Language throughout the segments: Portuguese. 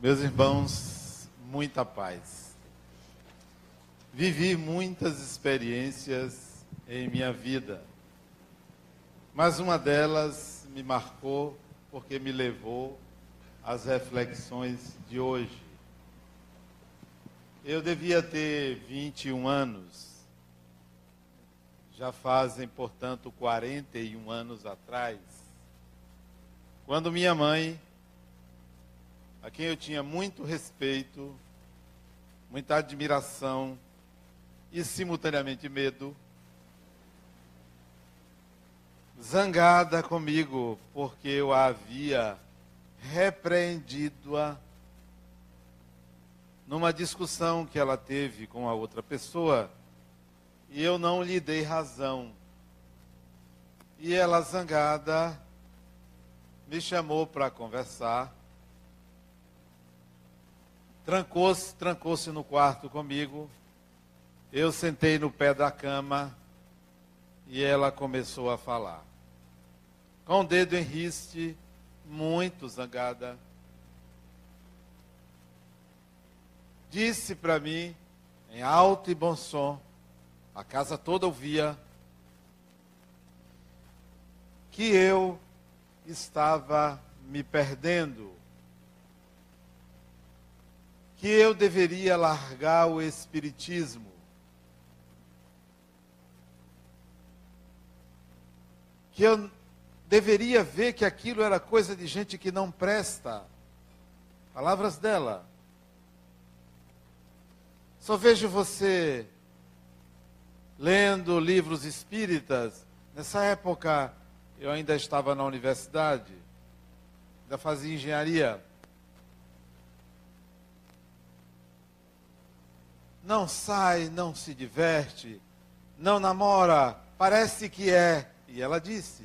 Meus irmãos, muita paz. Vivi muitas experiências em minha vida, mas uma delas me marcou porque me levou às reflexões de hoje. Eu devia ter 21 anos, já fazem, portanto, 41 anos atrás, quando minha mãe a quem eu tinha muito respeito, muita admiração e simultaneamente medo, zangada comigo porque eu a havia repreendido-a numa discussão que ela teve com a outra pessoa e eu não lhe dei razão. E ela, zangada, me chamou para conversar Trancou-se, trancou-se no quarto comigo. Eu sentei no pé da cama e ela começou a falar. Com o dedo em riste, muito zangada. Disse para mim, em alto e bom som, a casa toda ouvia, que eu estava me perdendo que eu deveria largar o espiritismo. Que eu deveria ver que aquilo era coisa de gente que não presta. Palavras dela. Só vejo você lendo livros espíritas. Nessa época eu ainda estava na universidade, ainda fazia engenharia. Não sai, não se diverte, não namora, parece que é. E ela disse.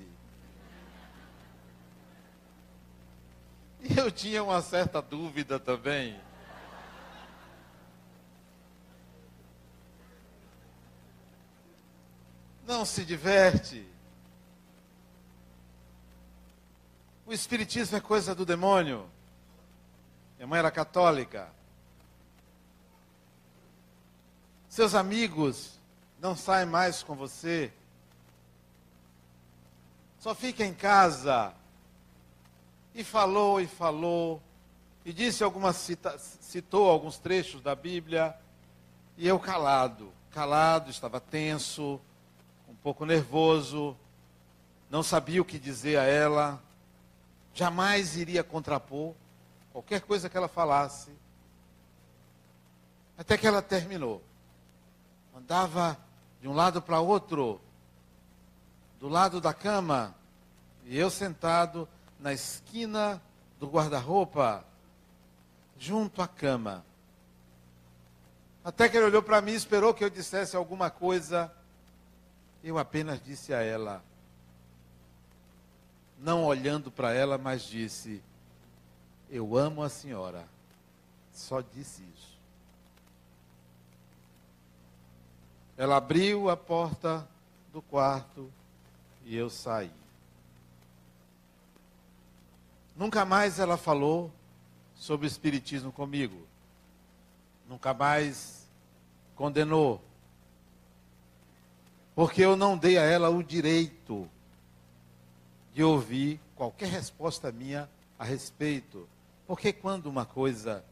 E eu tinha uma certa dúvida também. Não se diverte. O Espiritismo é coisa do demônio. Minha mãe era católica. Seus amigos não saem mais com você. Só fica em casa. E falou e falou. E disse algumas cita, citou alguns trechos da Bíblia. E eu calado, calado, estava tenso, um pouco nervoso, não sabia o que dizer a ela, jamais iria contrapor qualquer coisa que ela falasse. Até que ela terminou andava de um lado para outro, do lado da cama, e eu sentado na esquina do guarda-roupa, junto à cama. Até que ele olhou para mim e esperou que eu dissesse alguma coisa. Eu apenas disse a ela, não olhando para ela, mas disse: Eu amo a senhora. Só disse isso. Ela abriu a porta do quarto e eu saí. Nunca mais ela falou sobre o Espiritismo comigo. Nunca mais condenou. Porque eu não dei a ela o direito de ouvir qualquer resposta minha a respeito. Porque quando uma coisa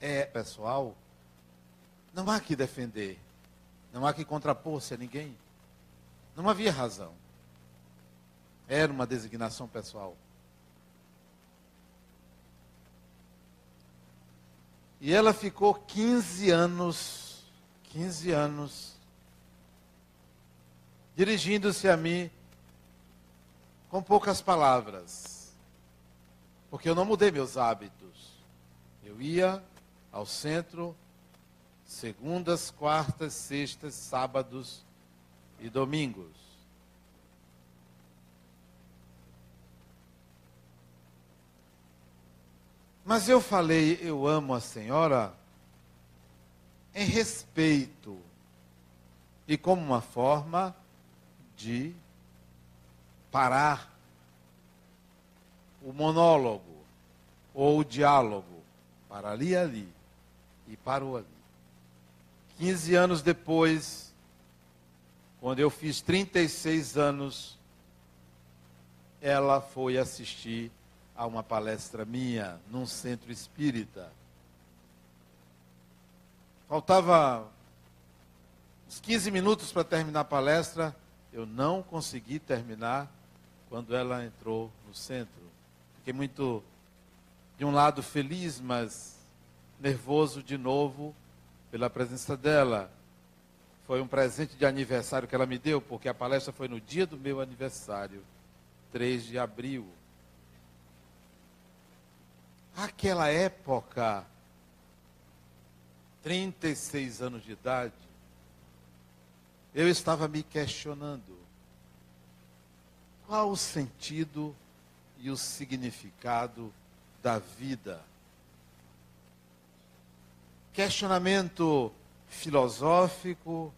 é pessoal, não há que defender. Não há que contrapor-se a ninguém. Não havia razão. Era uma designação pessoal. E ela ficou 15 anos, 15 anos, dirigindo-se a mim com poucas palavras. Porque eu não mudei meus hábitos. Eu ia ao centro segundas, quartas, sextas, sábados e domingos. Mas eu falei, eu amo a senhora em respeito e como uma forma de parar o monólogo ou o diálogo para ali ali e parou ali. 15 anos depois, quando eu fiz 36 anos, ela foi assistir a uma palestra minha num centro espírita. Faltava uns 15 minutos para terminar a palestra, eu não consegui terminar quando ela entrou no centro. Fiquei muito, de um lado, feliz, mas nervoso de novo pela presença dela. Foi um presente de aniversário que ela me deu, porque a palestra foi no dia do meu aniversário, 3 de abril. Aquela época, 36 anos de idade, eu estava me questionando qual o sentido e o significado da vida. Questionamento filosófico,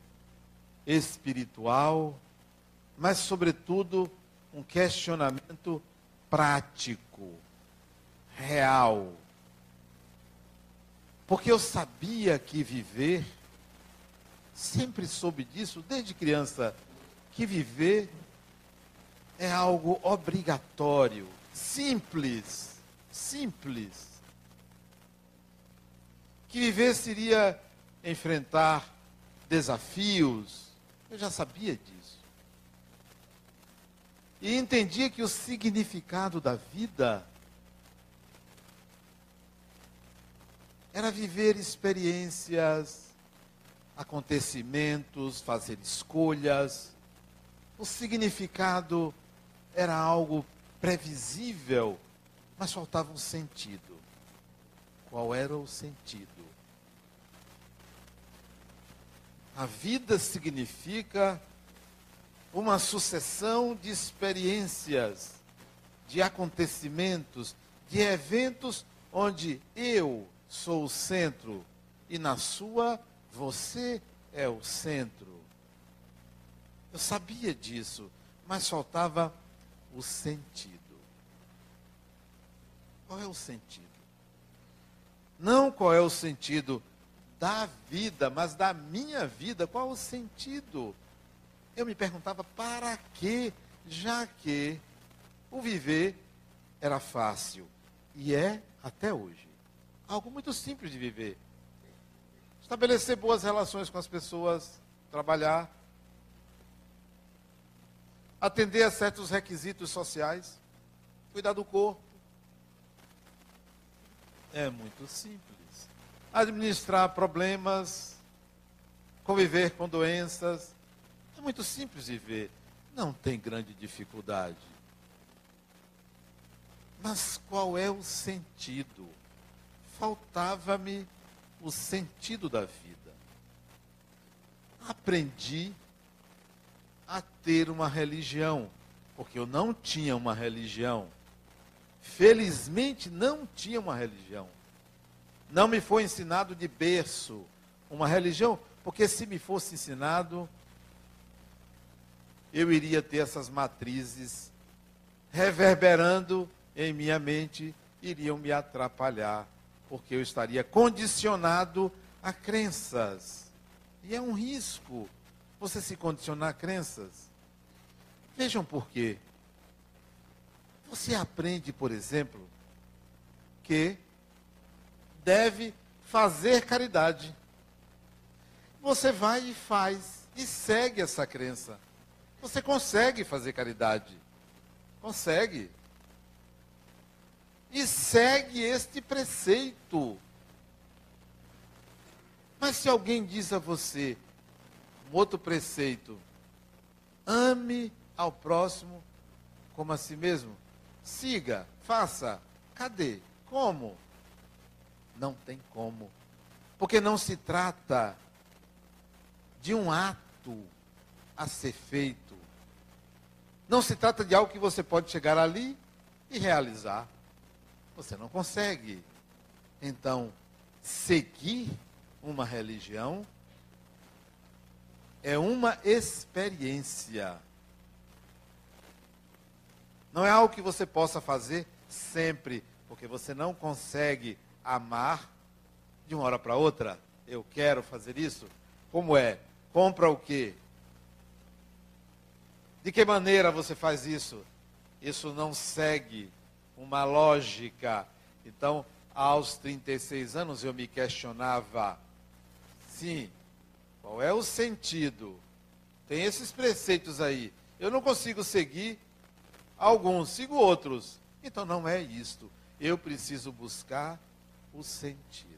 espiritual, mas, sobretudo, um questionamento prático, real. Porque eu sabia que viver, sempre soube disso, desde criança, que viver é algo obrigatório, simples, simples. Que viver seria enfrentar desafios, eu já sabia disso. E entendia que o significado da vida era viver experiências, acontecimentos, fazer escolhas. O significado era algo previsível, mas faltava um sentido. Qual era o sentido? A vida significa uma sucessão de experiências, de acontecimentos, de eventos onde eu sou o centro e na sua você é o centro. Eu sabia disso, mas faltava o sentido. Qual é o sentido? Não qual é o sentido da vida, mas da minha vida. Qual o sentido? Eu me perguntava para quê, já que o viver era fácil e é até hoje. Algo muito simples de viver. Estabelecer boas relações com as pessoas, trabalhar, atender a certos requisitos sociais, cuidar do corpo. É muito simples. Administrar problemas, conviver com doenças. É muito simples viver. Não tem grande dificuldade. Mas qual é o sentido? Faltava-me o sentido da vida. Aprendi a ter uma religião, porque eu não tinha uma religião. Felizmente não tinha uma religião. Não me foi ensinado de berço uma religião, porque se me fosse ensinado, eu iria ter essas matrizes reverberando em minha mente, iriam me atrapalhar, porque eu estaria condicionado a crenças. E é um risco você se condicionar a crenças. Vejam por quê. Você aprende, por exemplo, que deve fazer caridade. Você vai e faz e segue essa crença. Você consegue fazer caridade. Consegue. E segue este preceito. Mas se alguém diz a você, um outro preceito. Ame ao próximo como a si mesmo. Siga, faça. Cadê? Como? Não tem como. Porque não se trata de um ato a ser feito. Não se trata de algo que você pode chegar ali e realizar. Você não consegue. Então, seguir uma religião é uma experiência. Não é algo que você possa fazer sempre, porque você não consegue amar de uma hora para outra. Eu quero fazer isso. Como é? Compra o quê? De que maneira você faz isso? Isso não segue uma lógica. Então, aos 36 anos eu me questionava, sim, qual é o sentido? Tem esses preceitos aí. Eu não consigo seguir alguns, sigo outros. Então não é isto. Eu preciso buscar o sentido.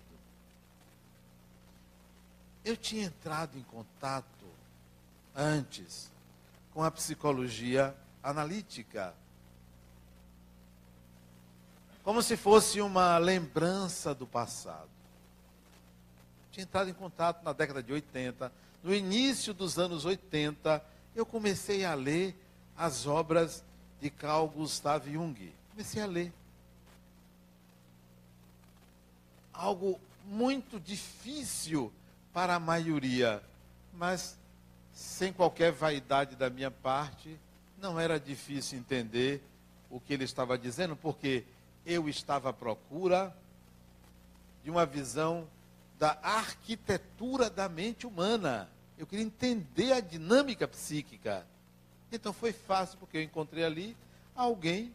Eu tinha entrado em contato antes com a psicologia analítica. Como se fosse uma lembrança do passado. Tinha entrado em contato na década de 80, no início dos anos 80, eu comecei a ler as obras de Carl Gustav Jung. Comecei a ler. Algo muito difícil para a maioria, mas sem qualquer vaidade da minha parte, não era difícil entender o que ele estava dizendo, porque eu estava à procura de uma visão da arquitetura da mente humana. Eu queria entender a dinâmica psíquica. Então foi fácil, porque eu encontrei ali alguém,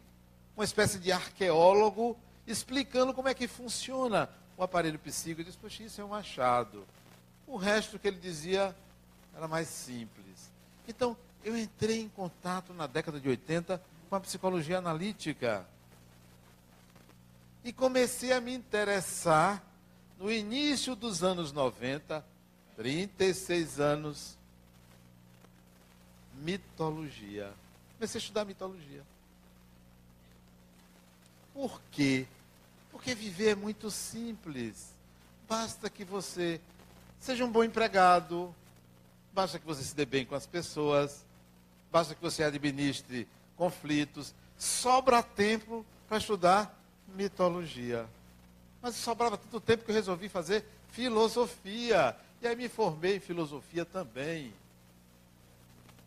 uma espécie de arqueólogo, explicando como é que funciona o aparelho psíquico. Eu disse, poxa, isso é um achado. O resto que ele dizia era mais simples. Então, eu entrei em contato na década de 80 com a psicologia analítica. E comecei a me interessar no início dos anos 90, 36 anos, mitologia. Comecei a estudar mitologia. Por quê? Porque viver é muito simples. Basta que você seja um bom empregado, basta que você se dê bem com as pessoas, basta que você administre conflitos. Sobra tempo para estudar mitologia. Mas sobrava tanto tempo que eu resolvi fazer filosofia. E aí me formei em filosofia também.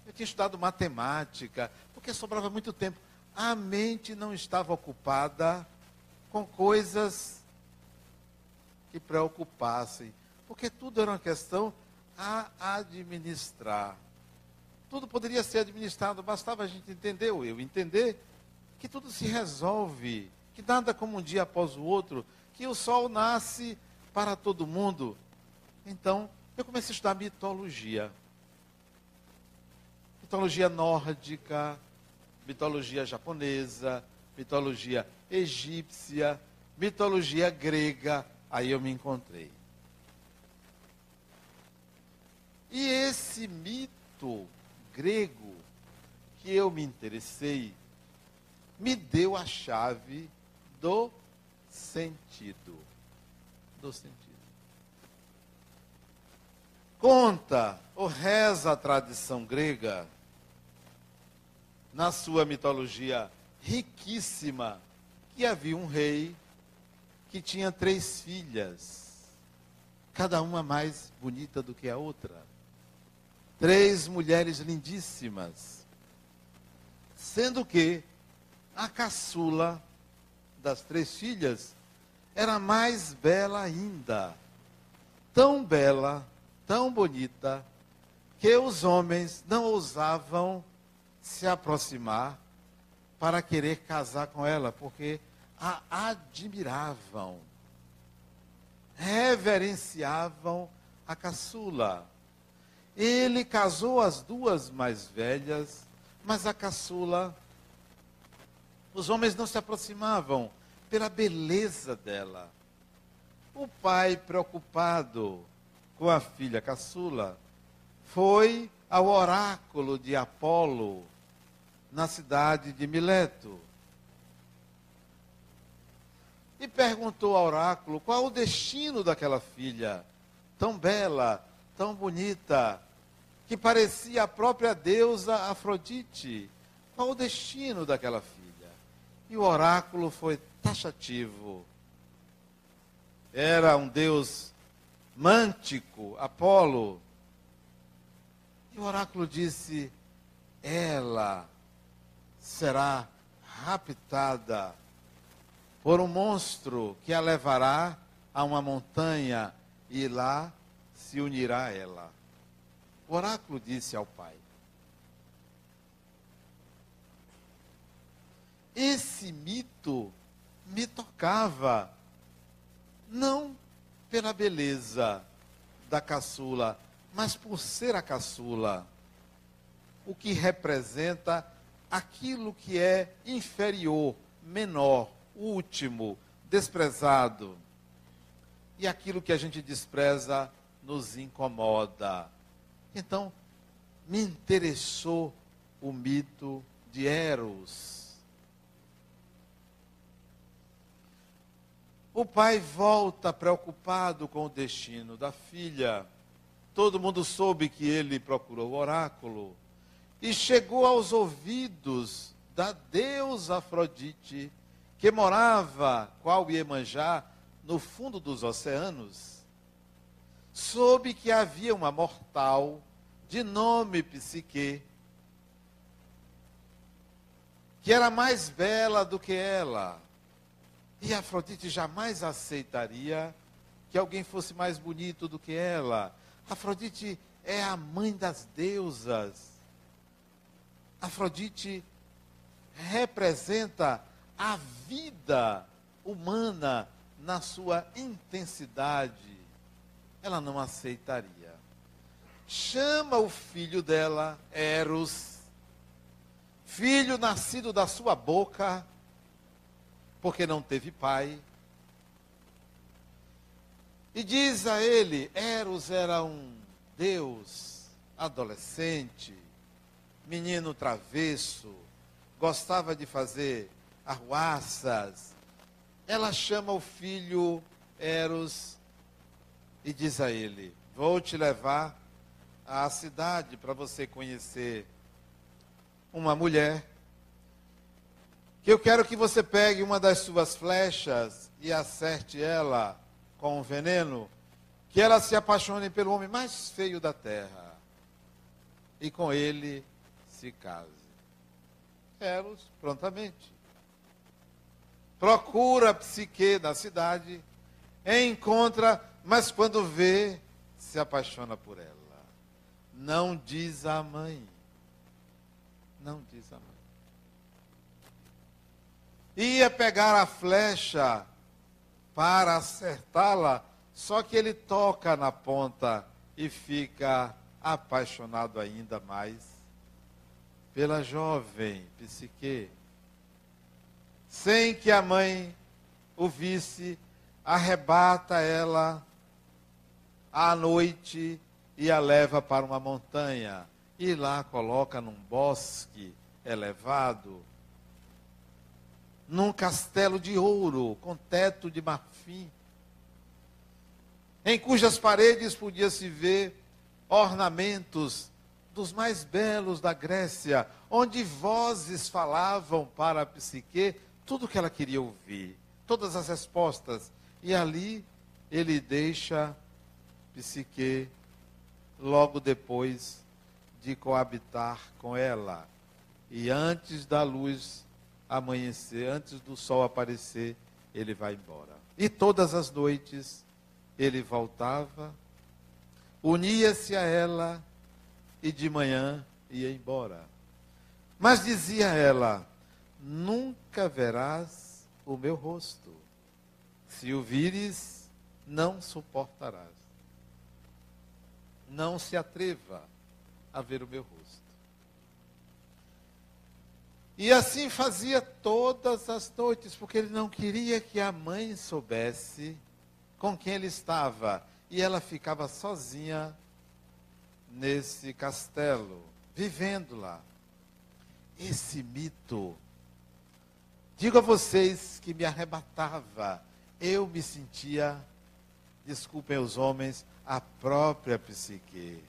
Eu tinha estudado matemática, porque sobrava muito tempo. A mente não estava ocupada com coisas que preocupassem, porque tudo era uma questão a administrar. Tudo poderia ser administrado, bastava a gente entender, ou eu entender, que tudo se resolve, que nada como um dia após o outro, que o sol nasce para todo mundo. Então, eu comecei a estudar mitologia. Mitologia nórdica, mitologia japonesa, mitologia egípcia, mitologia grega. Aí eu me encontrei. E esse mito grego que eu me interessei me deu a chave do sentido. Do sentido. Conta ou reza a tradição grega, na sua mitologia riquíssima, havia um rei que tinha três filhas, cada uma mais bonita do que a outra. Três mulheres lindíssimas. Sendo que a caçula das três filhas era mais bela ainda. Tão bela, tão bonita, que os homens não ousavam se aproximar para querer casar com ela, porque a admiravam, reverenciavam a caçula. Ele casou as duas mais velhas, mas a caçula, os homens não se aproximavam pela beleza dela. O pai, preocupado com a filha caçula, foi ao oráculo de Apolo na cidade de Mileto. E perguntou ao oráculo qual o destino daquela filha, tão bela, tão bonita, que parecia a própria deusa Afrodite. Qual o destino daquela filha? E o oráculo foi taxativo. Era um deus mântico, Apolo. E o oráculo disse: ela será raptada por um monstro que a levará a uma montanha e lá se unirá a ela. O oráculo disse ao pai: Esse mito me tocava, não pela beleza da caçula, mas por ser a caçula, o que representa aquilo que é inferior, menor, último, desprezado. E aquilo que a gente despreza nos incomoda. Então, me interessou o mito de Eros O pai volta preocupado com o destino da filha. Todo mundo soube que ele procurou o oráculo. E chegou aos ouvidos da deusa Afrodite, que morava, qual Iemanjá, no fundo dos oceanos. Soube que havia uma mortal de nome Psique, que era mais bela do que ela e Afrodite jamais aceitaria que alguém fosse mais bonito do que ela. Afrodite é a mãe das deusas. Afrodite representa a vida humana na sua intensidade. Ela não aceitaria. Chama o filho dela, Eros, filho nascido da sua boca, porque não teve pai. E diz a ele: Eros era um Deus adolescente, menino travesso, gostava de fazer arruaças. Ela chama o filho Eros e diz a ele: Vou te levar à cidade para você conhecer uma mulher que eu quero que você pegue uma das suas flechas e acerte ela com um veneno, que ela se apaixone pelo homem mais feio da terra e com ele se case. Eros, prontamente. Procura a psique da cidade, encontra, mas quando vê, se apaixona por ela. Não diz a mãe. Não diz a mãe ia pegar a flecha para acertá-la, só que ele toca na ponta e fica apaixonado ainda mais pela jovem psique. Sem que a mãe o visse, arrebata ela à noite e a leva para uma montanha. E lá coloca num bosque elevado num castelo de ouro, com teto de marfim, em cujas paredes podia-se ver ornamentos dos mais belos da Grécia, onde vozes falavam para a psique tudo o que ela queria ouvir, todas as respostas. E ali ele deixa psique logo depois de coabitar com ela. E antes da luz amanhecer, antes do sol aparecer, ele vai embora. E todas as noites ele voltava, unia-se a ela e de manhã ia embora. Mas dizia ela: Nunca verás o meu rosto. Se o vires, não suportarás. Não se atreva a ver o meu rosto. E assim fazia todas as noites, porque ele não queria que a mãe soubesse com quem ele estava. E ela ficava sozinha nesse castelo, vivendo lá. Esse mito, digo a vocês que me arrebatava, eu me sentia, desculpem os homens, a própria psique.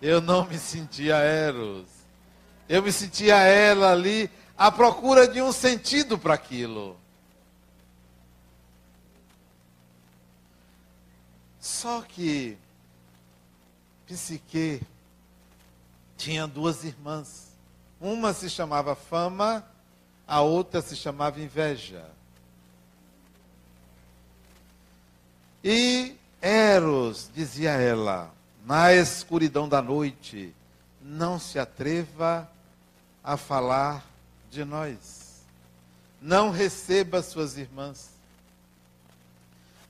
Eu não me sentia Eros. Eu me sentia ela ali à procura de um sentido para aquilo. Só que Psique tinha duas irmãs. Uma se chamava Fama, a outra se chamava Inveja. E Eros, dizia ela, na escuridão da noite, não se atreva a falar de nós. Não receba suas irmãs.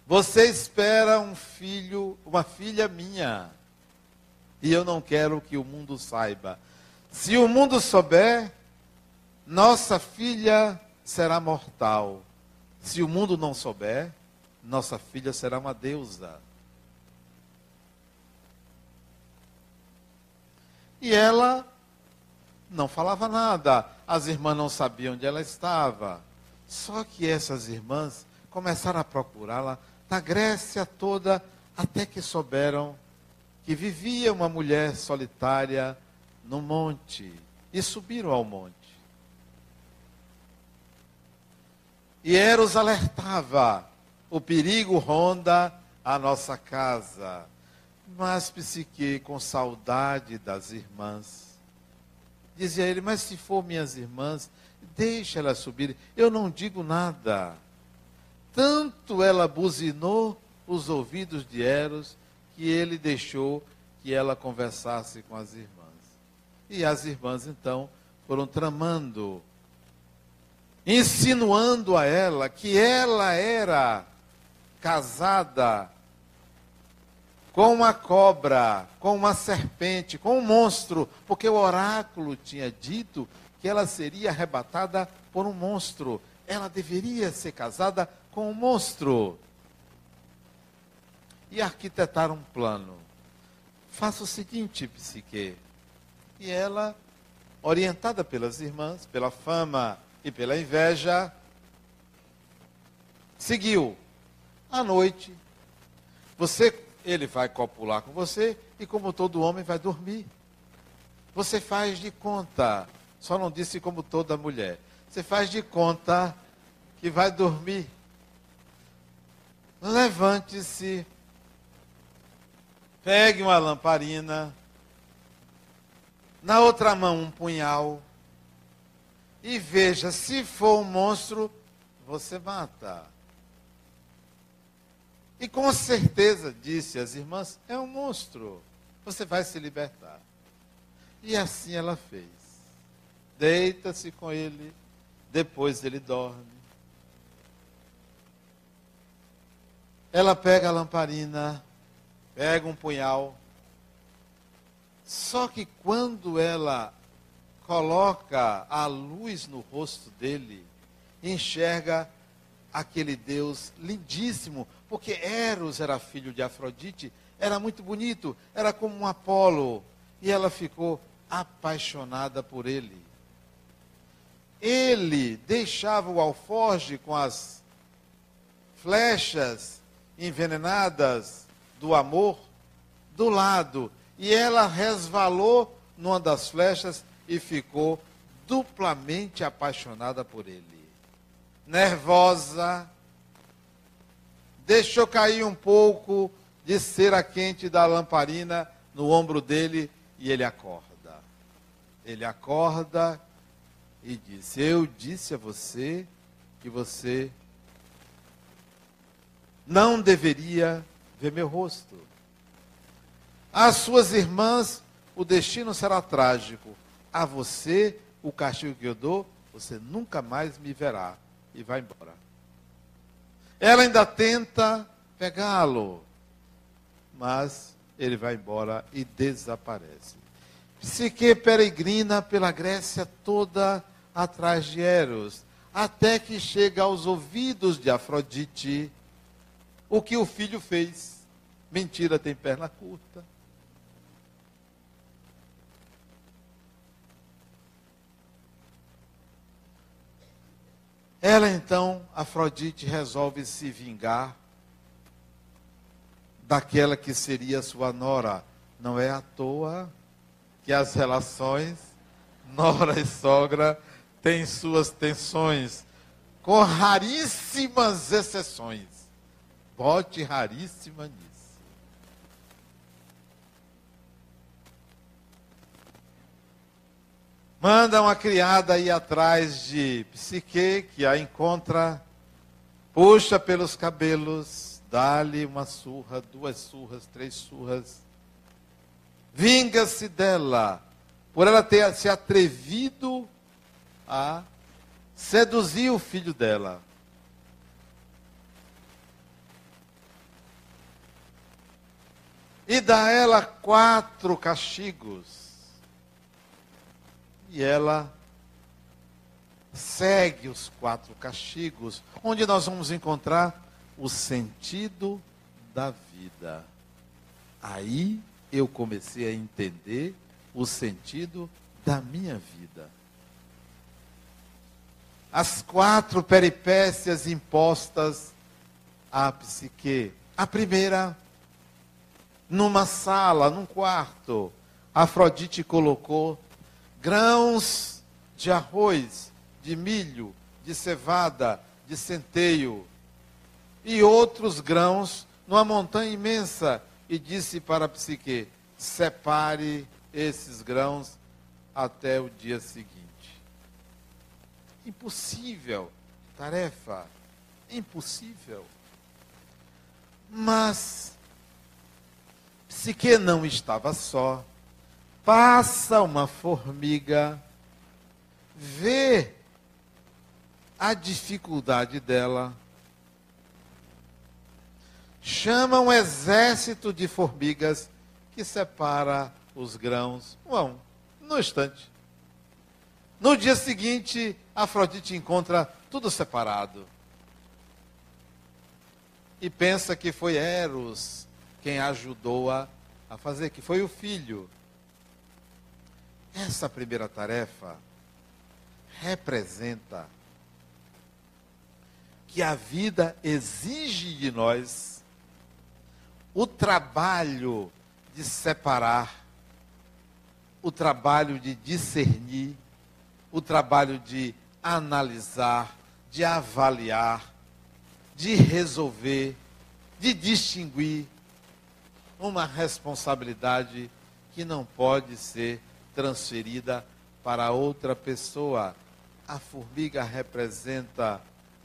Você espera um filho, uma filha minha. E eu não quero que o mundo saiba. Se o mundo souber, nossa filha será mortal. Se o mundo não souber, nossa filha será uma deusa. E ela não falava nada. As irmãs não sabiam onde ela estava. Só que essas irmãs começaram a procurá-la na Grécia toda, até que souberam que vivia uma mulher solitária no monte. E subiram ao monte. E Eros alertava: o perigo ronda a nossa casa. Mas Psique, com saudade das irmãs, dizia ele: Mas se for minhas irmãs, deixa elas subir, eu não digo nada. Tanto ela buzinou os ouvidos de Eros que ele deixou que ela conversasse com as irmãs. E as irmãs então foram tramando, insinuando a ela que ela era casada com uma cobra, com uma serpente, com um monstro, porque o oráculo tinha dito que ela seria arrebatada por um monstro. Ela deveria ser casada com um monstro. E arquitetaram um plano. Faça o seguinte, psique. E ela, orientada pelas irmãs, pela fama e pela inveja, seguiu. À noite, você ele vai copular com você e, como todo homem, vai dormir. Você faz de conta, só não disse como toda mulher, você faz de conta que vai dormir. Levante-se, pegue uma lamparina, na outra mão um punhal, e veja, se for um monstro, você mata. E com certeza, disse as irmãs, é um monstro. Você vai se libertar. E assim ela fez. Deita-se com ele, depois ele dorme. Ela pega a lamparina, pega um punhal. Só que quando ela coloca a luz no rosto dele, enxerga aquele Deus lindíssimo, porque Eros era filho de Afrodite, era muito bonito, era como um Apolo, e ela ficou apaixonada por ele. Ele deixava o alforge com as flechas envenenadas do amor do lado, e ela resvalou numa das flechas e ficou duplamente apaixonada por ele nervosa, deixou cair um pouco de cera quente da lamparina no ombro dele e ele acorda. Ele acorda e diz: Eu disse a você que você não deveria ver meu rosto. Às suas irmãs, o destino será trágico. A você, o castigo que eu dou, você nunca mais me verá e vai embora. Ela ainda tenta pegá-lo, mas ele vai embora e desaparece. Psique peregrina pela Grécia toda atrás de Eros, até que chega aos ouvidos de Afrodite o que o filho fez. Mentira tem perna curta. Ela então, Afrodite, resolve se vingar daquela que seria sua nora. Não é à toa que as relações nora e sogra têm suas tensões, com raríssimas exceções. Bote raríssima nisso. Manda uma criada ir atrás de Psique, que a encontra, puxa pelos cabelos, dá-lhe uma surra, duas surras, três surras. Vinga-se dela, por ela ter se atrevido a seduzir o filho dela. E dá ela quatro castigos. E ela segue os quatro castigos, onde nós vamos encontrar o sentido da vida. Aí eu comecei a entender o sentido da minha vida. As quatro peripécias impostas à psique. A primeira, numa sala, num quarto, Afrodite colocou grãos de arroz, de milho, de cevada, de centeio e outros grãos numa montanha imensa e disse para psique: separe esses grãos até o dia seguinte. Impossível tarefa, impossível. Mas Psique não estava só. Passa uma formiga, vê a dificuldade dela, chama um exército de formigas que separa os grãos um a no instante. No dia seguinte, Afrodite encontra tudo separado. E pensa que foi Eros quem ajudou-a a fazer, que foi o filho. Essa primeira tarefa representa que a vida exige de nós o trabalho de separar, o trabalho de discernir, o trabalho de analisar, de avaliar, de resolver, de distinguir uma responsabilidade que não pode ser transferida para outra pessoa. A formiga representa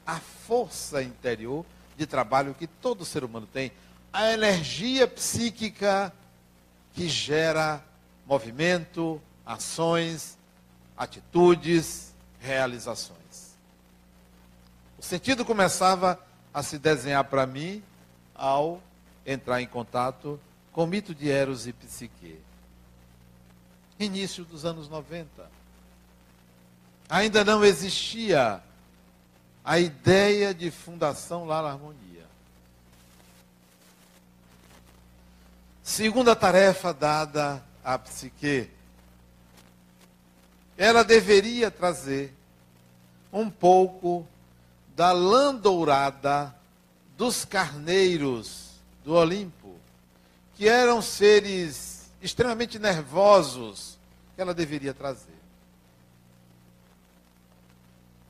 a força interior de trabalho que todo ser humano tem, a energia psíquica que gera movimento, ações, atitudes, realizações. O sentido começava a se desenhar para mim ao entrar em contato com o mito de Eros e Psique. Início dos anos 90. Ainda não existia a ideia de fundação Lar Harmonia. Segunda tarefa dada à psique. Ela deveria trazer um pouco da lã dourada dos carneiros do Olimpo, que eram seres extremamente nervosos, que ela deveria trazer.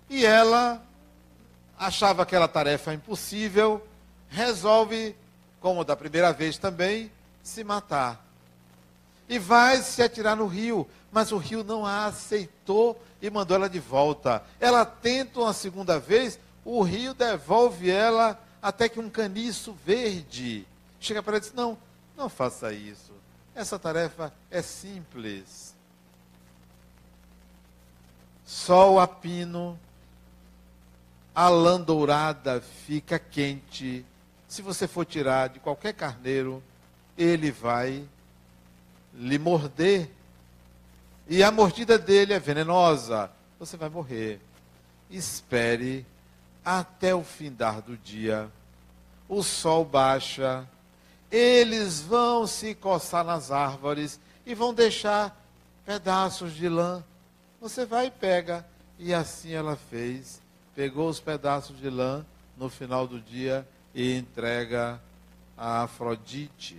E ela achava aquela tarefa impossível, resolve, como da primeira vez também, se matar. E vai se atirar no rio, mas o rio não a aceitou e mandou ela de volta. Ela tenta uma segunda vez, o rio devolve ela até que um caniço verde chega para ela e diz: Não, não faça isso. Essa tarefa é simples. Sol a pino, a lã dourada fica quente. Se você for tirar de qualquer carneiro, ele vai lhe morder. E a mordida dele é venenosa. Você vai morrer. Espere até o findar do dia. O sol baixa. Eles vão se coçar nas árvores e vão deixar pedaços de lã. Você vai e pega. E assim ela fez. Pegou os pedaços de lã no final do dia e entrega a Afrodite.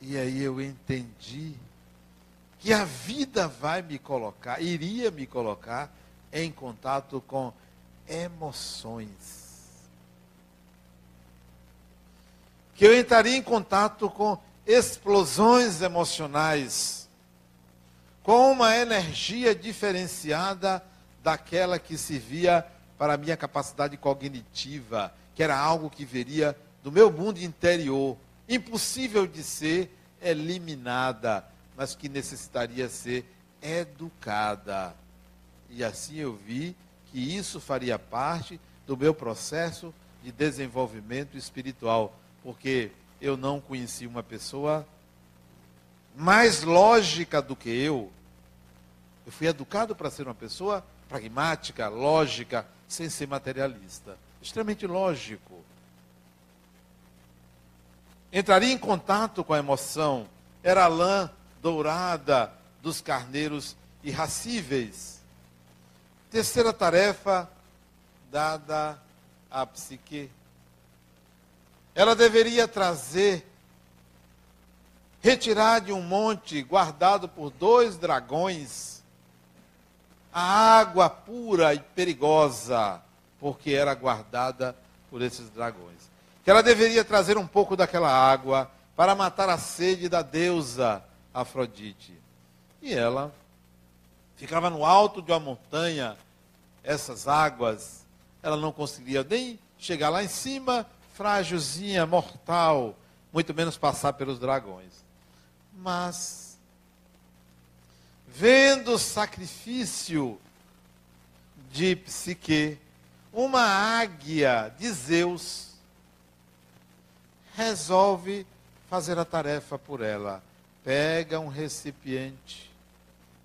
E aí eu entendi que a vida vai me colocar, iria me colocar em contato com emoções. Que eu entraria em contato com explosões emocionais, com uma energia diferenciada daquela que se via para a minha capacidade cognitiva que era algo que viria do meu mundo interior, impossível de ser eliminada, mas que necessitaria ser educada. E assim eu vi que isso faria parte do meu processo de desenvolvimento espiritual, porque eu não conheci uma pessoa mais lógica do que eu. Eu fui educado para ser uma pessoa pragmática, lógica, sem ser materialista. Extremamente lógico. Entraria em contato com a emoção. Era a lã dourada dos carneiros irracíveis. Terceira tarefa dada à psique. Ela deveria trazer, retirar de um monte guardado por dois dragões, a água pura e perigosa, porque era guardada por esses dragões. Que ela deveria trazer um pouco daquela água para matar a sede da deusa Afrodite. E ela ficava no alto de uma montanha, essas águas, ela não conseguiria nem chegar lá em cima, frágilzinha, mortal, muito menos passar pelos dragões. Mas, vendo o sacrifício de Psique, uma águia de Zeus resolve fazer a tarefa por ela. Pega um recipiente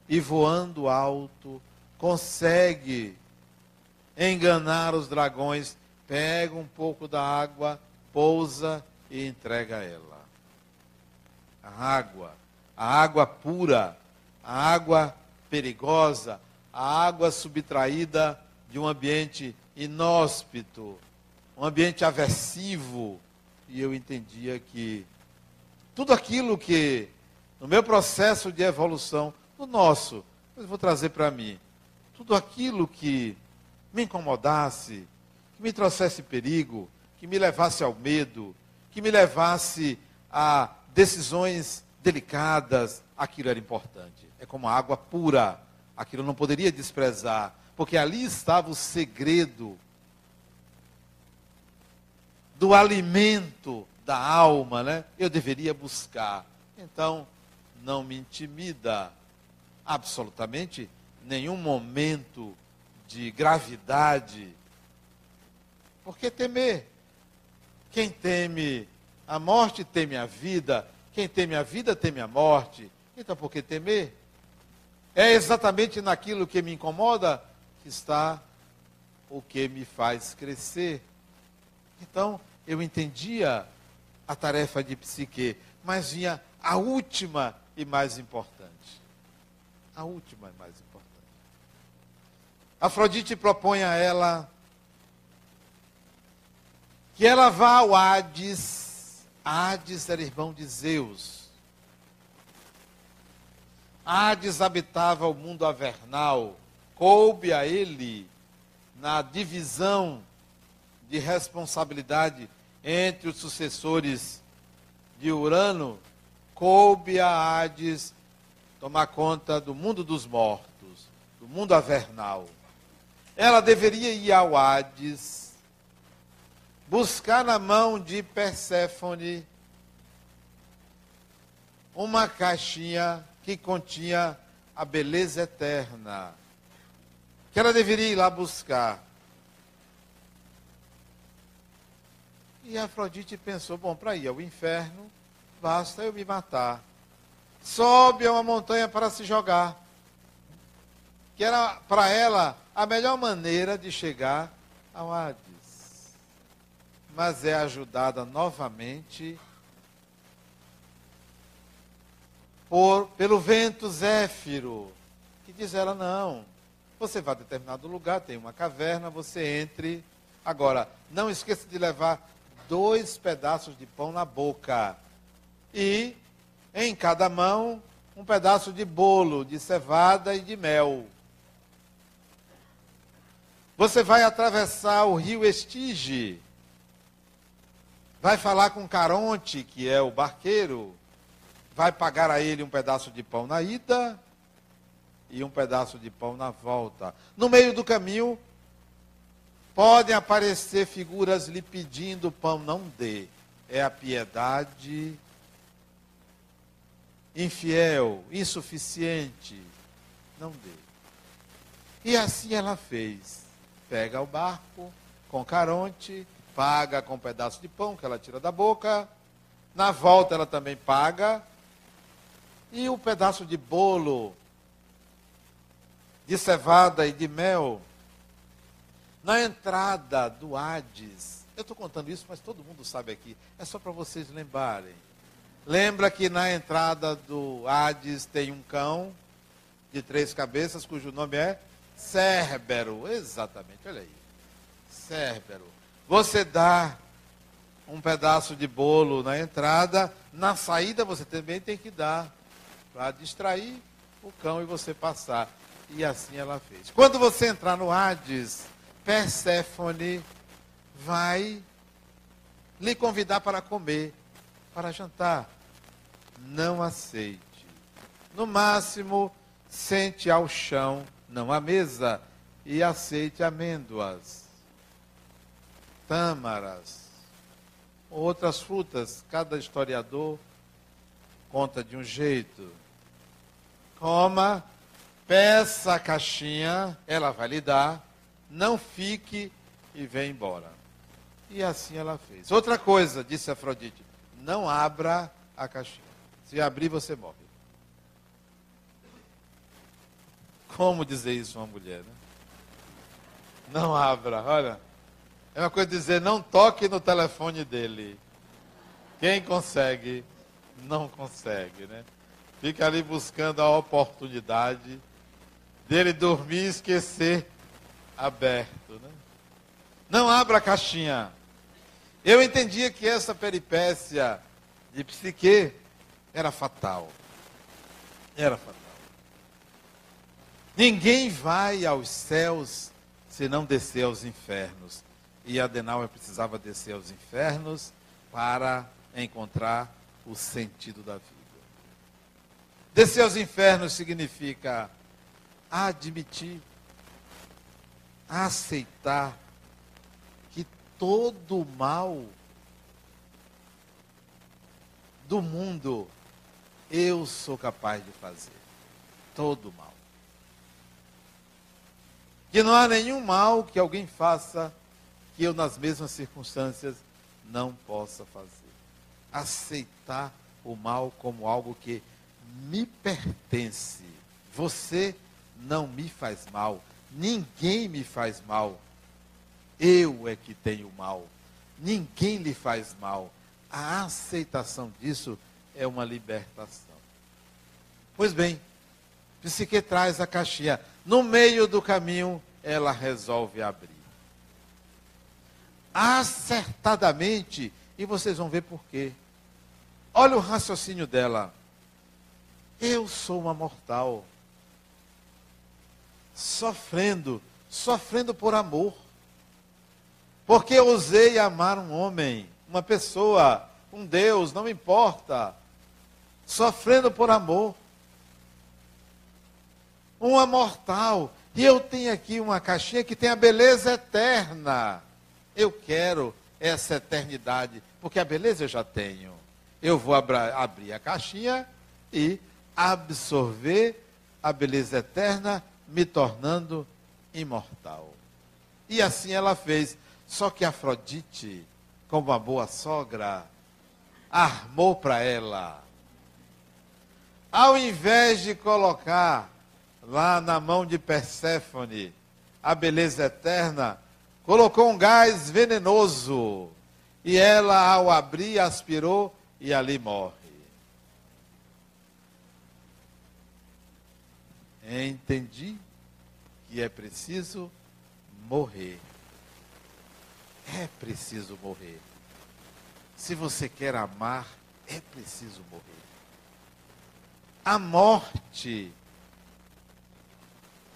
e voando alto, consegue enganar os dragões, pega um pouco da água, pousa e entrega ela. A água, a água pura, a água perigosa, a água subtraída de um ambiente inóspito, um ambiente aversivo. E eu entendia que tudo aquilo que, no meu processo de evolução, no nosso, eu vou trazer para mim, tudo aquilo que me incomodasse, que me trouxesse perigo, que me levasse ao medo, que me levasse a decisões delicadas, aquilo era importante. É como a água pura, aquilo não poderia desprezar, porque ali estava o segredo do alimento da alma, né? Eu deveria buscar. Então, não me intimida absolutamente nenhum momento de gravidade. Por que temer? Quem teme a morte teme a vida, quem teme a vida teme a morte. Então por que temer? É exatamente naquilo que me incomoda que está o que me faz crescer. Então, eu entendia a tarefa de psique, mas vinha a última e mais importante. A última e mais importante. Afrodite propõe a ela que ela vá ao Hades. Hades era irmão de Zeus. Hades habitava o mundo avernal. Coube a ele, na divisão de responsabilidade entre os sucessores de Urano, coube a Hades tomar conta do mundo dos mortos, do mundo avernal ela deveria ir ao Hades, buscar na mão de Perséfone uma caixinha que continha a beleza eterna, que ela deveria ir lá buscar. E Afrodite pensou: bom, para ir ao inferno, basta eu me matar. Sobe a uma montanha para se jogar. Que era para ela a melhor maneira de chegar ao Hades. Mas é ajudada novamente por, pelo vento zéfiro, que diz ela: não, você vai a determinado lugar, tem uma caverna, você entre. Agora, não esqueça de levar dois pedaços de pão na boca. E em cada mão, um pedaço de bolo, de cevada e de mel. Você vai atravessar o rio Estige. Vai falar com Caronte, que é o barqueiro. Vai pagar a ele um pedaço de pão na ida e um pedaço de pão na volta. No meio do caminho, Podem aparecer figuras lhe pedindo pão, não dê. É a piedade infiel, insuficiente. Não dê. E assim ela fez. Pega o barco com Caronte, paga com um pedaço de pão que ela tira da boca. Na volta ela também paga. E o um pedaço de bolo de cevada e de mel na entrada do Hades. Eu estou contando isso, mas todo mundo sabe aqui. É só para vocês lembrarem. Lembra que na entrada do Hades tem um cão de três cabeças, cujo nome é Cérbero. Exatamente, olha aí. Cérbero. Você dá um pedaço de bolo na entrada, na saída você também tem que dar para distrair o cão e você passar. E assim ela fez. Quando você entrar no Hades, Perséfone vai lhe convidar para comer, para jantar. Não aceite. No máximo, sente ao chão, não à mesa, e aceite amêndoas, tâmaras, outras frutas. Cada historiador conta de um jeito. Coma, peça a caixinha, ela vai lhe dar não fique e vem embora. E assim ela fez. Outra coisa, disse Afrodite, não abra a caixinha. Se abrir, você morre. Como dizer isso a uma mulher, né? Não abra, olha. É uma coisa dizer, não toque no telefone dele. Quem consegue, não consegue, né? Fica ali buscando a oportunidade dele dormir e esquecer aberto. Né? Não abra a caixinha. Eu entendia que essa peripécia de psique era fatal. Era fatal. Ninguém vai aos céus se não descer aos infernos. E Adenauer precisava descer aos infernos para encontrar o sentido da vida. Descer aos infernos significa admitir aceitar que todo o mal do mundo eu sou capaz de fazer. Todo o mal. Que não há nenhum mal que alguém faça que eu, nas mesmas circunstâncias, não possa fazer. Aceitar o mal como algo que me pertence. Você não me faz mal. Ninguém me faz mal. Eu é que tenho mal. Ninguém lhe faz mal. A aceitação disso é uma libertação. Pois bem, Psique traz a caixinha. No meio do caminho, ela resolve abrir. Acertadamente, e vocês vão ver por quê. Olha o raciocínio dela. Eu sou uma mortal sofrendo, sofrendo por amor. Porque ousei amar um homem, uma pessoa, um Deus, não importa. Sofrendo por amor. Uma mortal. E eu tenho aqui uma caixinha que tem a beleza eterna. Eu quero essa eternidade, porque a beleza eu já tenho. Eu vou abrir a caixinha e absorver a beleza eterna me tornando imortal. E assim ela fez. Só que Afrodite, como uma boa sogra, armou para ela. Ao invés de colocar lá na mão de Perséfone a beleza eterna, colocou um gás venenoso. E ela, ao abrir, aspirou e ali morre. entendi que é preciso morrer. É preciso morrer. Se você quer amar, é preciso morrer. A morte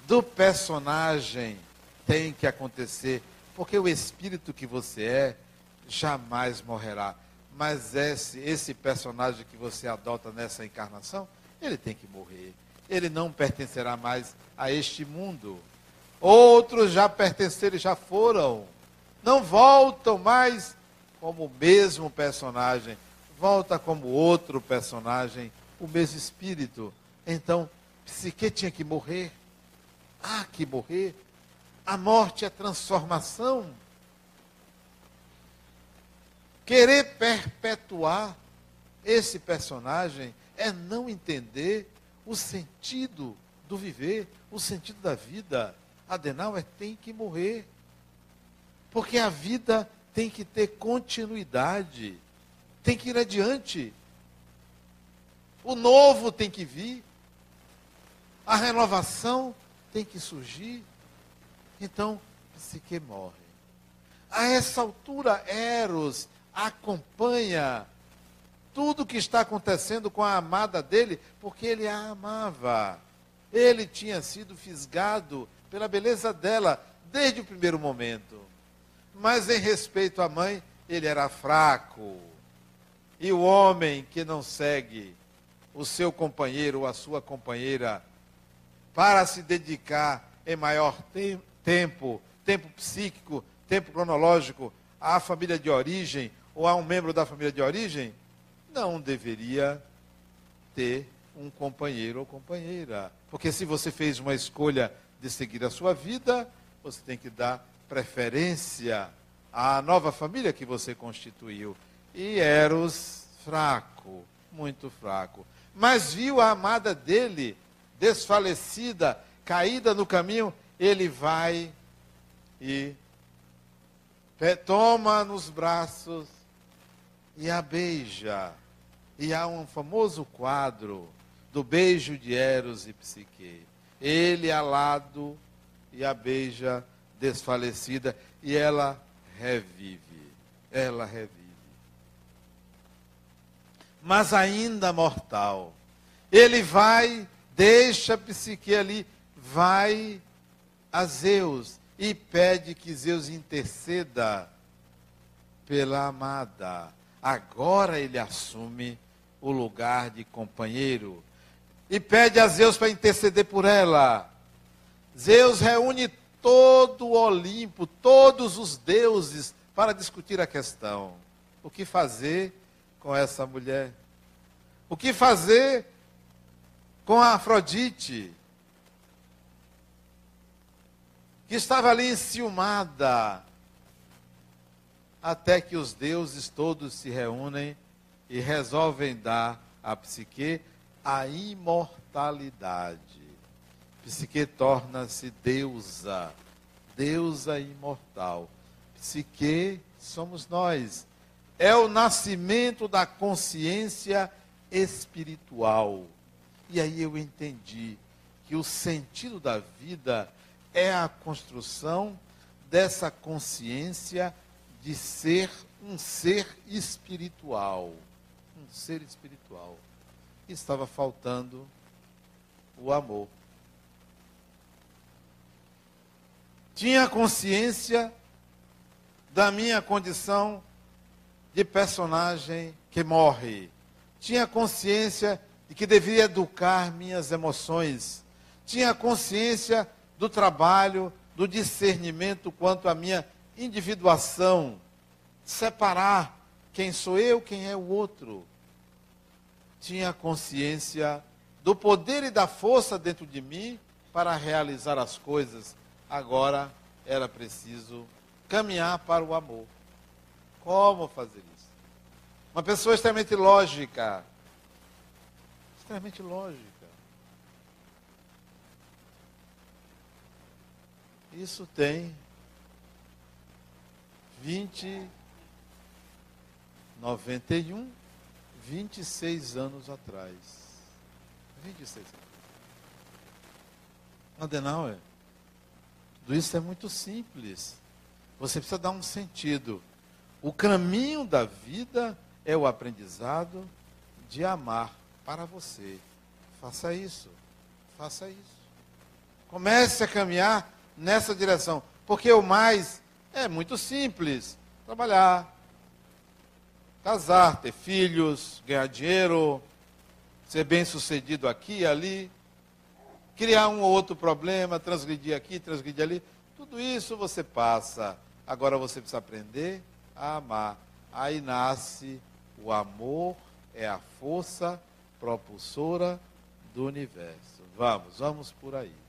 do personagem tem que acontecer, porque o espírito que você é jamais morrerá. Mas esse, esse personagem que você adota nessa encarnação, ele tem que morrer ele não pertencerá mais a este mundo. Outros já pertenceram e já foram. Não voltam mais como o mesmo personagem. Volta como outro personagem, o mesmo espírito. Então, Psique tinha que morrer. Há que morrer. A morte é transformação. Querer perpetuar esse personagem é não entender o sentido do viver, o sentido da vida. Adenauer tem que morrer. Porque a vida tem que ter continuidade, tem que ir adiante. O novo tem que vir. A renovação tem que surgir. Então, Psique morre. A essa altura, Eros acompanha tudo que está acontecendo com a amada dele, porque ele a amava. Ele tinha sido fisgado pela beleza dela desde o primeiro momento. Mas em respeito à mãe, ele era fraco. E o homem que não segue o seu companheiro ou a sua companheira para se dedicar em maior te tempo, tempo psíquico, tempo cronológico, à família de origem ou a um membro da família de origem, não deveria ter um companheiro ou companheira. Porque se você fez uma escolha de seguir a sua vida, você tem que dar preferência à nova família que você constituiu. E Eros, fraco, muito fraco. Mas viu a amada dele, desfalecida, caída no caminho, ele vai e toma nos braços e a beija. E há um famoso quadro do beijo de Eros e Psique. Ele alado e a beija desfalecida e ela revive. Ela revive. Mas ainda mortal. Ele vai, deixa a psique ali, vai a Zeus e pede que Zeus interceda pela amada. Agora ele assume o lugar de companheiro e pede a Zeus para interceder por ela. Zeus reúne todo o Olimpo, todos os deuses, para discutir a questão. O que fazer com essa mulher? O que fazer com a Afrodite? Que estava ali enciumada. Até que os deuses todos se reúnem e resolvem dar a psique a imortalidade. Psique torna-se deusa, deusa imortal. Psique somos nós. É o nascimento da consciência espiritual. E aí eu entendi que o sentido da vida é a construção dessa consciência de ser um ser espiritual. Um ser espiritual. Estava faltando o amor. tinha consciência da minha condição de personagem que morre. Tinha consciência de que deveria educar minhas emoções. Tinha consciência do trabalho, do discernimento quanto à minha individuação. Separar quem sou eu, quem é o outro. Tinha consciência do poder e da força dentro de mim para realizar as coisas agora era preciso caminhar para o amor. Como fazer isso? Uma pessoa extremamente lógica. Extremamente lógica. Isso tem 20, 91, 26 anos atrás. 26 anos. Adenauer. Tudo isso é muito simples. Você precisa dar um sentido. O caminho da vida é o aprendizado de amar para você. Faça isso. Faça isso. Comece a caminhar nessa direção. Porque o mais é muito simples: trabalhar, casar, ter filhos, ganhar dinheiro, ser bem sucedido aqui e ali. criar um ou outro problema, transgredir aqui, transgredir ali. Tudo isso você passa. Agora você precisa aprender a amar. Aí nasce o amor, é a força propulsora do universo. Vamos, vamos por aí.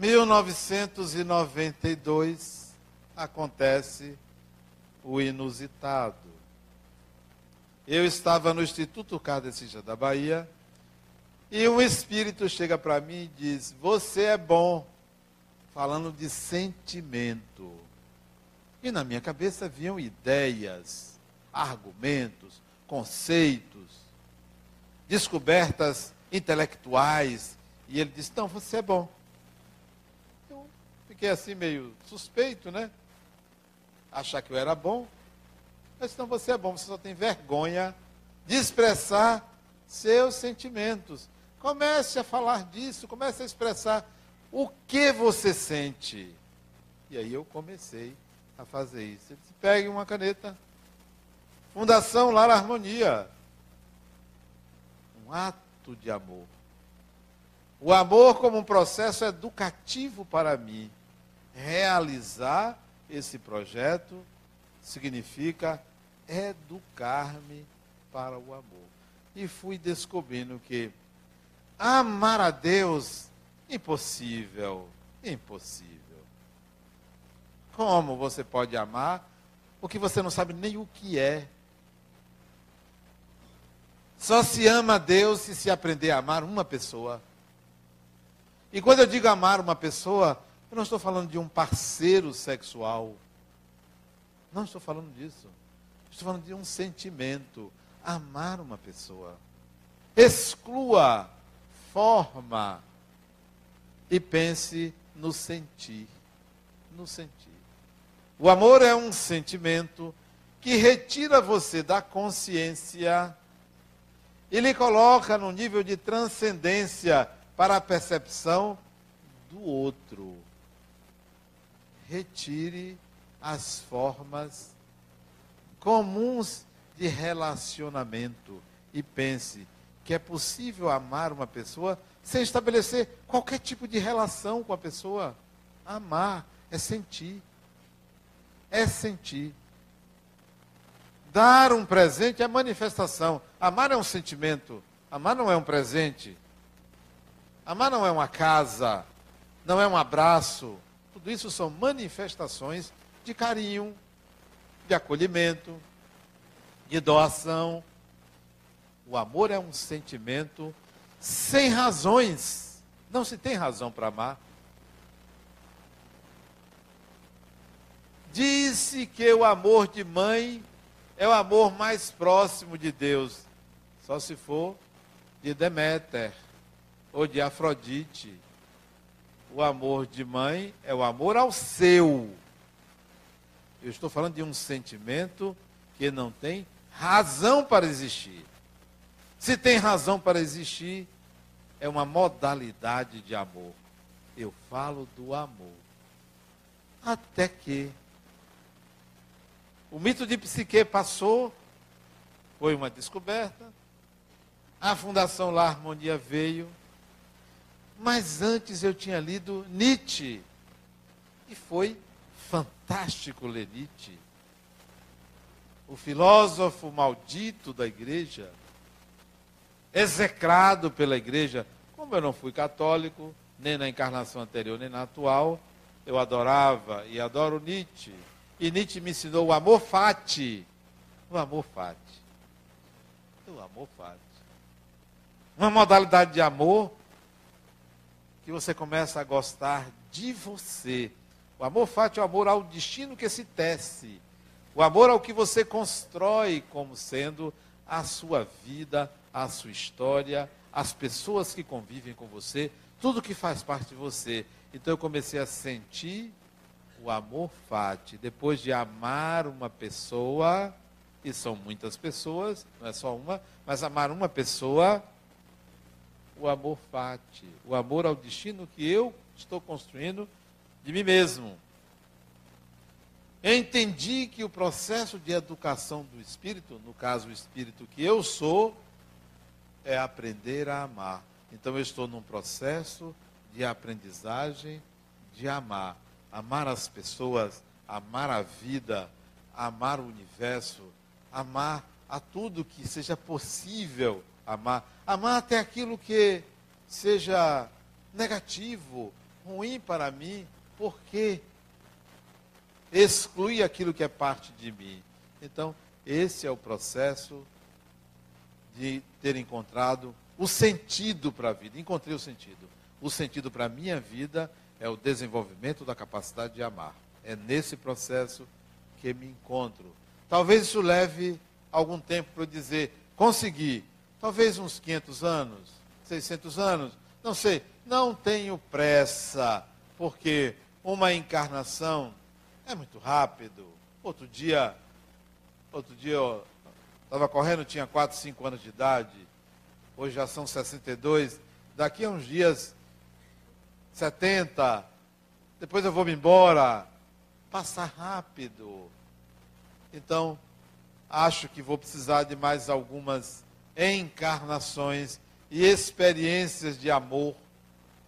Mil novecentos e noventa e dois acontece o inusitado. Eu estava no Instituto Kardecista da Bahia e um espírito chega para mim e diz: Você é bom, falando de sentimento. E na minha cabeça vinham ideias, argumentos, conceitos, descobertas intelectuais. E ele disse: Não, você é bom. Fiquei assim meio suspeito, né? Achar que eu era bom. Mas não, você é bom, você só tem vergonha de expressar seus sentimentos. Comece a falar disso, comece a expressar o que você sente. E aí eu comecei a fazer isso. Ele disse, pegue uma caneta. Fundação Lar Harmonia. Um ato de amor. O amor como um processo educativo para mim. Realizar esse projeto significa educar-me para o amor. E fui descobrindo que Amar a Deus, impossível, impossível. Como você pode amar o que você não sabe nem o que é? Só se ama a Deus se se aprender a amar uma pessoa. E quando eu digo amar uma pessoa, eu não estou falando de um parceiro sexual. Não estou falando disso. Estou falando de um sentimento. Amar uma pessoa. Exclua forma e pense no sentir. No sentir. O amor é um sentimento que retira você da consciência e lhe coloca no nível de transcendência para a percepção do outro. Retire as formas comuns de relacionamento e pense que é possível amar uma pessoa sem estabelecer qualquer tipo de relação com a pessoa. Amar é sentir. É sentir. Dar um presente é manifestação. Amar é um sentimento. Amar não é um presente. Amar não é uma casa. Não é um abraço. Tudo isso são manifestações de carinho, de acolhimento, de doação, o amor é um sentimento sem razões. Não se tem razão para amar. Disse que o amor de mãe é o amor mais próximo de Deus. Só se for de Deméter ou de Afrodite. O amor de mãe é o amor ao seu. Eu estou falando de um sentimento que não tem razão para existir. Se tem razão para existir, é uma modalidade de amor. Eu falo do amor. Até que o mito de Psique passou, foi uma descoberta. A Fundação La Harmonia veio. Mas antes eu tinha lido Nietzsche. E foi fantástico ler Nietzsche. O filósofo maldito da igreja execrado pela igreja. Como eu não fui católico, nem na encarnação anterior, nem na atual, eu adorava e adoro Nietzsche. E Nietzsche me ensinou o amor fati. O amor fati. O amor fati. Uma modalidade de amor que você começa a gostar de você. O amor fati é o amor ao destino que se tece. O amor ao que você constrói como sendo a sua vida a sua história, as pessoas que convivem com você, tudo que faz parte de você. Então eu comecei a sentir o amor fati. Depois de amar uma pessoa, e são muitas pessoas, não é só uma, mas amar uma pessoa, o amor fati, o amor ao destino que eu estou construindo de mim mesmo. Entendi que o processo de educação do espírito, no caso o espírito que eu sou, é aprender a amar. Então eu estou num processo de aprendizagem de amar. Amar as pessoas, amar a vida, amar o universo, amar a tudo que seja possível amar. Amar até aquilo que seja negativo, ruim para mim, porque exclui aquilo que é parte de mim. Então, esse é o processo de ter encontrado o sentido para a vida. Encontrei o sentido. O sentido para a minha vida é o desenvolvimento da capacidade de amar. É nesse processo que me encontro. Talvez isso leve algum tempo para eu dizer, consegui. Talvez uns 500 anos, 600 anos, não sei. Não tenho pressa, porque uma encarnação é muito rápido. Outro dia, outro dia eu estava correndo, tinha 4, 5 anos de idade. Hoje já são 62. Daqui a uns dias, 70. Depois eu vou me embora. Passa rápido. Então, acho que vou precisar de mais algumas encarnações e experiências de amor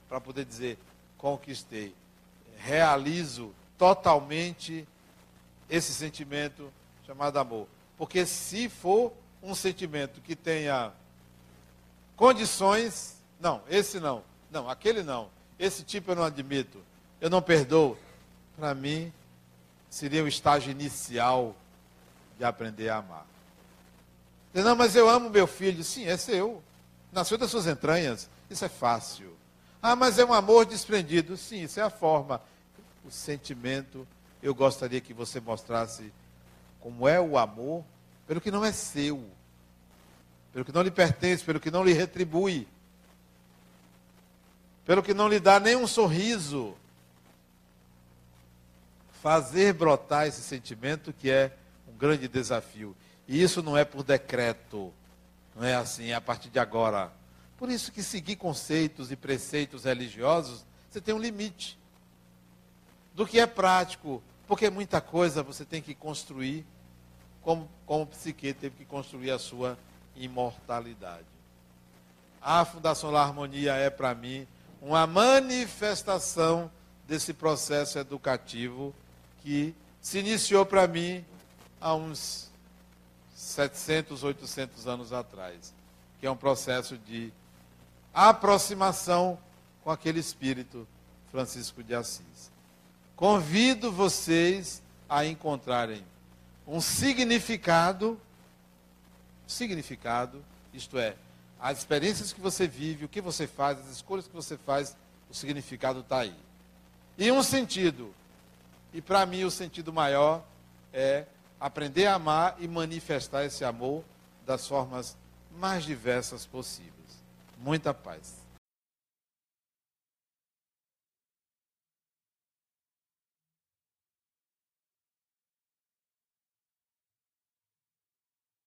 para poder dizer: conquistei, realizo totalmente esse sentimento chamado amor. Porque se for um sentimento que tenha condições, não, esse não, não, aquele não, esse tipo eu não admito, eu não perdoo, para mim seria o estágio inicial de aprender a amar. Não, mas eu amo meu filho. Sim, é seu. Nasceu das suas entranhas. Isso é fácil. Ah, mas é um amor desprendido. Sim, isso é a forma o sentimento, eu gostaria que você mostrasse como é o amor pelo que não é seu, pelo que não lhe pertence, pelo que não lhe retribui, pelo que não lhe dá nem um sorriso. Fazer brotar esse sentimento que é um grande desafio. E isso não é por decreto, não é assim, a partir de agora. Por isso que seguir conceitos e preceitos religiosos, você tem um limite do que é prático, porque muita coisa você tem que construir, como, como psique teve que construir a sua imortalidade. A Fundação La Harmonia é, para mim, uma manifestação desse processo educativo que se iniciou para mim há uns 700, 800 anos atrás, que é um processo de aproximação com aquele espírito Francisco de Assis. Convido vocês a encontrarem um significado, significado, isto é, as experiências que você vive, o que você faz, as escolhas que você faz, o significado está aí. E um sentido, e para mim o sentido maior é aprender a amar e manifestar esse amor das formas mais diversas possíveis. Muita paz.